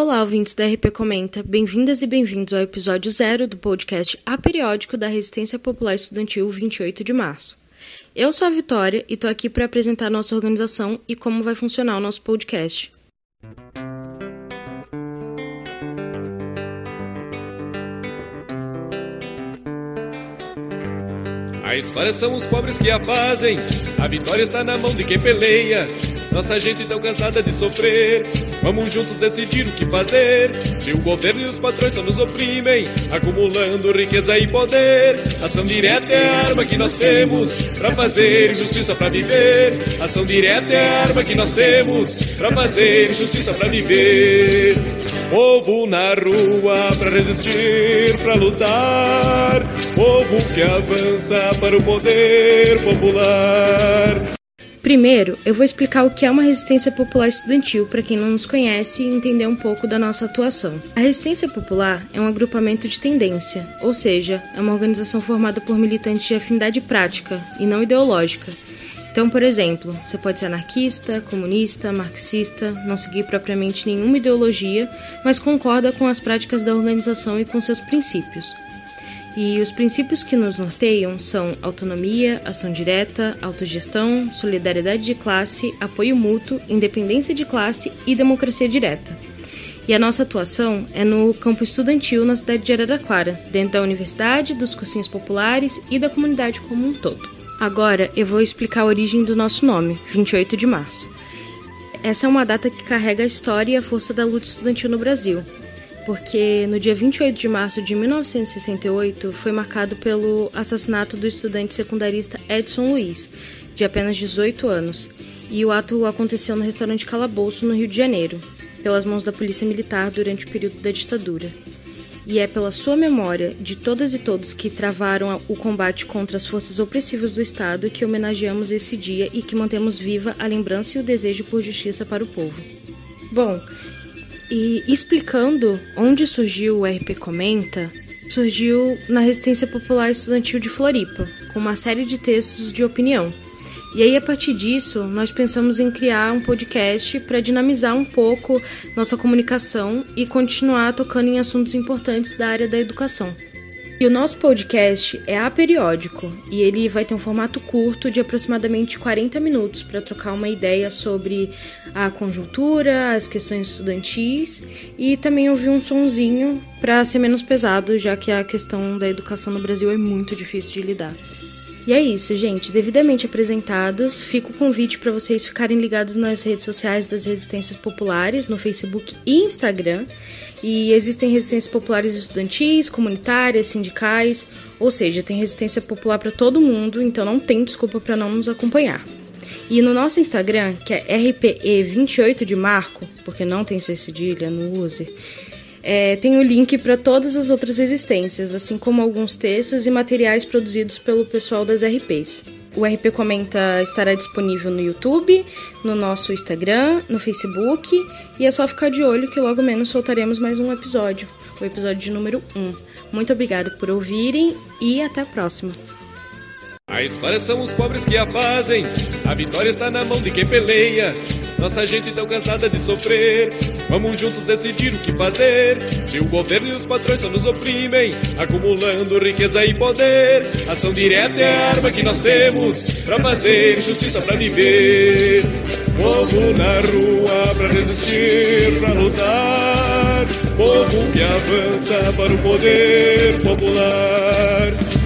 Olá, ouvintes da RP Comenta. Bem-vindas e bem-vindos ao episódio zero do podcast aperiódico da Resistência Popular Estudantil 28 de março. Eu sou a Vitória e estou aqui para apresentar nossa organização e como vai funcionar o nosso podcast. A história são os pobres que a fazem, a vitória está na mão de quem peleia. Nossa gente tão cansada de sofrer, vamos juntos decidir o que fazer. Se o governo e os patrões só nos oprimem, acumulando riqueza e poder. Ação direta é a arma que nós temos para fazer justiça para viver. Ação direta é a arma que nós temos para fazer justiça para viver. Povo na rua para resistir, para lutar. Povo que avança para o poder popular. Primeiro, eu vou explicar o que é uma resistência popular estudantil para quem não nos conhece e entender um pouco da nossa atuação. A resistência popular é um agrupamento de tendência, ou seja, é uma organização formada por militantes de afinidade prática e não ideológica. Então, por exemplo, você pode ser anarquista, comunista, marxista, não seguir propriamente nenhuma ideologia, mas concorda com as práticas da organização e com seus princípios. E os princípios que nos norteiam são autonomia, ação direta, autogestão, solidariedade de classe, apoio mútuo, independência de classe e democracia direta. E a nossa atuação é no campo estudantil na cidade de Araraquara, dentro da universidade, dos cursinhos populares e da comunidade como um todo. Agora eu vou explicar a origem do nosso nome, 28 de março. Essa é uma data que carrega a história e a força da luta estudantil no Brasil, porque no dia 28 de março de 1968 foi marcado pelo assassinato do estudante secundarista Edson Luiz, de apenas 18 anos, e o ato aconteceu no restaurante Calabouço, no Rio de Janeiro, pelas mãos da Polícia Militar durante o período da ditadura. E é pela sua memória de todas e todos que travaram o combate contra as forças opressivas do Estado que homenageamos esse dia e que mantemos viva a lembrança e o desejo por justiça para o povo. Bom, e explicando onde surgiu o RP Comenta, surgiu na Resistência Popular Estudantil de Floripa, com uma série de textos de opinião. E aí, a partir disso, nós pensamos em criar um podcast para dinamizar um pouco nossa comunicação e continuar tocando em assuntos importantes da área da educação. E o nosso podcast é aperiódico e ele vai ter um formato curto de aproximadamente 40 minutos para trocar uma ideia sobre a conjuntura, as questões estudantis e também ouvir um sonzinho para ser menos pesado, já que a questão da educação no Brasil é muito difícil de lidar. E é isso, gente. Devidamente apresentados, fica o convite para vocês ficarem ligados nas redes sociais das resistências populares, no Facebook e Instagram. E existem resistências populares estudantis, comunitárias, sindicais, ou seja, tem resistência popular para todo mundo, então não tem desculpa para não nos acompanhar. E no nosso Instagram, que é RPE28 de Marco, porque não tem cedilha, não use, é, tem o link para todas as outras resistências, assim como alguns textos e materiais produzidos pelo pessoal das RPs. O RP Comenta estará disponível no YouTube, no nosso Instagram, no Facebook e é só ficar de olho que logo menos soltaremos mais um episódio, o episódio de número 1. Muito obrigada por ouvirem e até a próxima. A história são os pobres que a fazem, a vitória está na mão de quem peleia. Nossa gente tão cansada de sofrer, vamos juntos decidir o que fazer. Se o governo e os patrões só nos oprimem, acumulando riqueza e poder, ação direta é a arma que nós temos para fazer justiça para viver. Povo na rua para resistir, para lutar. Povo que avança para o poder popular.